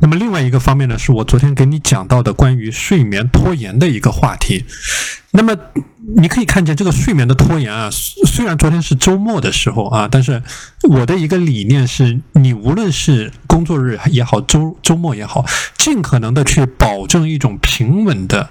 那么另外一个方面呢，是我昨天给你讲到的关于睡眠拖延的一个话题。那么你可以看见这个睡眠的拖延啊，虽然昨天是周末的时候啊，但是我的一个理念是，你无论是工作日也好，周周末也好，尽可能的去保证一种平稳的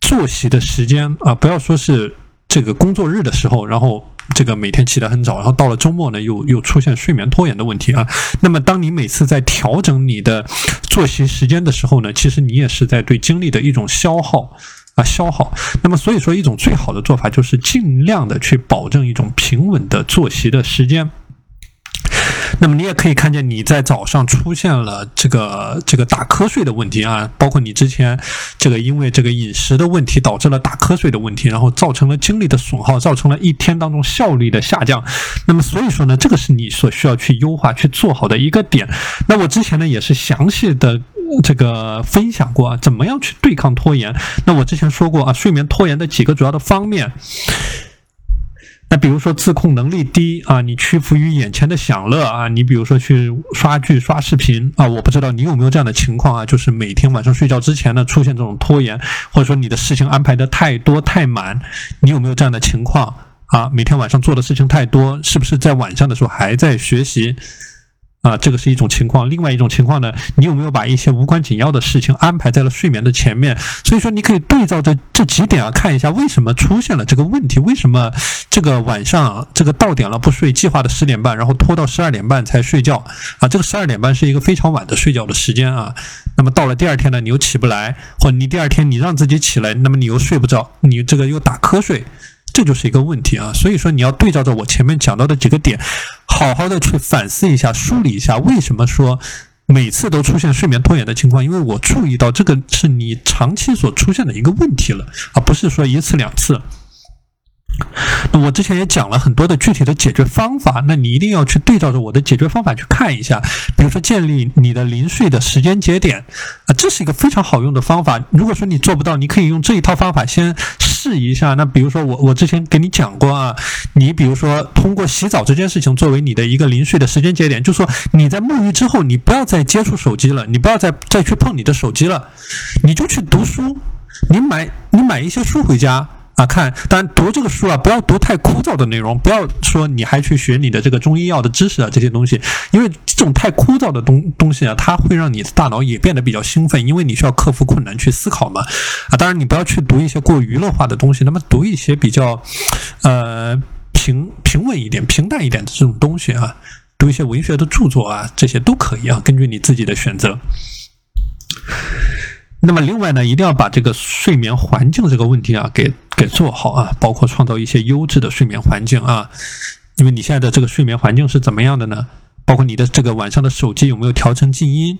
作息的时间啊，不要说是这个工作日的时候，然后。这个每天起得很早，然后到了周末呢，又又出现睡眠拖延的问题啊。那么，当你每次在调整你的作息时间的时候呢，其实你也是在对精力的一种消耗啊，消耗。那么，所以说一种最好的做法就是尽量的去保证一种平稳的作息的时间。那么你也可以看见你在早上出现了这个这个打瞌睡的问题啊，包括你之前这个因为这个饮食的问题导致了打瞌睡的问题，然后造成了精力的损耗，造成了一天当中效率的下降。那么所以说呢，这个是你所需要去优化去做好的一个点。那我之前呢也是详细的这个分享过啊，怎么样去对抗拖延。那我之前说过啊，睡眠拖延的几个主要的方面。那比如说自控能力低啊，你屈服于眼前的享乐啊，你比如说去刷剧、刷视频啊，我不知道你有没有这样的情况啊，就是每天晚上睡觉之前呢出现这种拖延，或者说你的事情安排的太多太满，你有没有这样的情况啊？每天晚上做的事情太多，是不是在晚上的时候还在学习？啊，这个是一种情况。另外一种情况呢，你有没有把一些无关紧要的事情安排在了睡眠的前面？所以说，你可以对照着这几点啊，看一下为什么出现了这个问题？为什么这个晚上这个到点了不睡，计划的十点半，然后拖到十二点半才睡觉啊？这个十二点半是一个非常晚的睡觉的时间啊。那么到了第二天呢，你又起不来，或你第二天你让自己起来，那么你又睡不着，你这个又打瞌睡。这就是一个问题啊，所以说你要对照着我前面讲到的几个点，好好的去反思一下、梳理一下，为什么说每次都出现睡眠拖延的情况？因为我注意到这个是你长期所出现的一个问题了，而不是说一次两次。那我之前也讲了很多的具体的解决方法，那你一定要去对照着我的解决方法去看一下。比如说建立你的零碎的时间节点啊，这是一个非常好用的方法。如果说你做不到，你可以用这一套方法先试一下。那比如说我我之前给你讲过啊，你比如说通过洗澡这件事情作为你的一个零碎的时间节点，就说你在沐浴之后，你不要再接触手机了，你不要再再去碰你的手机了，你就去读书，你买你买一些书回家。啊，看，当然读这个书啊，不要读太枯燥的内容，不要说你还去学你的这个中医药的知识啊，这些东西，因为这种太枯燥的东东西啊，它会让你的大脑也变得比较兴奋，因为你需要克服困难去思考嘛。啊，当然你不要去读一些过娱乐化的东西，那么读一些比较，呃，平平稳一点、平淡一点的这种东西啊，读一些文学的著作啊，这些都可以啊，根据你自己的选择。那么另外呢，一定要把这个睡眠环境这个问题啊，给给做好啊，包括创造一些优质的睡眠环境啊。因为你现在的这个睡眠环境是怎么样的呢？包括你的这个晚上的手机有没有调成静音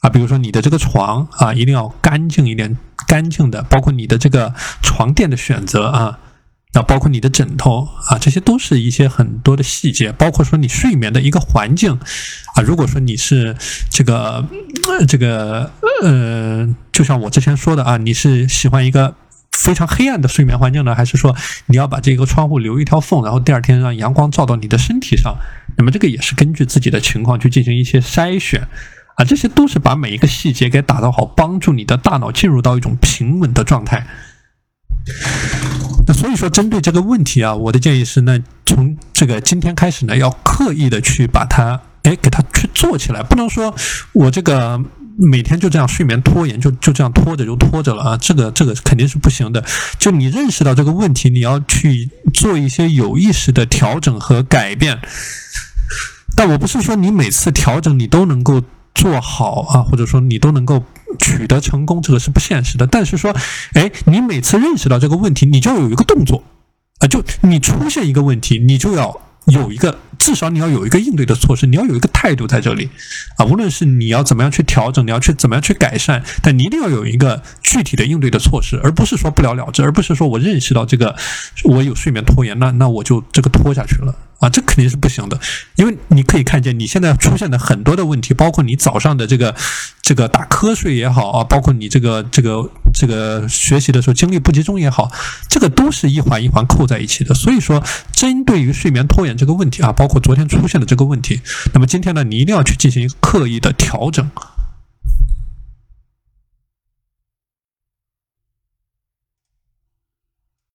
啊？比如说你的这个床啊，一定要干净一点，干净的，包括你的这个床垫的选择啊。那包括你的枕头啊，这些都是一些很多的细节，包括说你睡眠的一个环境啊。如果说你是这个这个呃，就像我之前说的啊，你是喜欢一个非常黑暗的睡眠环境呢，还是说你要把这个窗户留一条缝，然后第二天让阳光照到你的身体上？那么这个也是根据自己的情况去进行一些筛选啊。这些都是把每一个细节给打造好，帮助你的大脑进入到一种平稳的状态。那所以说，针对这个问题啊，我的建议是，那从这个今天开始呢，要刻意的去把它，哎，给它去做起来，不能说我这个每天就这样睡眠拖延，就就这样拖着就拖着了啊，这个这个肯定是不行的。就你认识到这个问题，你要去做一些有意识的调整和改变。但我不是说你每次调整你都能够做好啊，或者说你都能够。取得成功，这个是不现实的。但是说，哎，你每次认识到这个问题，你就有一个动作，啊，就你出现一个问题，你就要有一个，至少你要有一个应对的措施，你要有一个态度在这里，啊，无论是你要怎么样去调整，你要去怎么样去改善，但你一定要有一个具体的应对的措施，而不是说不了了之，而不是说我认识到这个我有睡眠拖延，那那我就这个拖下去了。啊，这肯定是不行的，因为你可以看见你现在出现的很多的问题，包括你早上的这个这个打瞌睡也好啊，包括你这个这个这个学习的时候精力不集中也好，这个都是一环一环扣在一起的。所以说，针对于睡眠拖延这个问题啊，包括昨天出现的这个问题，那么今天呢，你一定要去进行刻意的调整。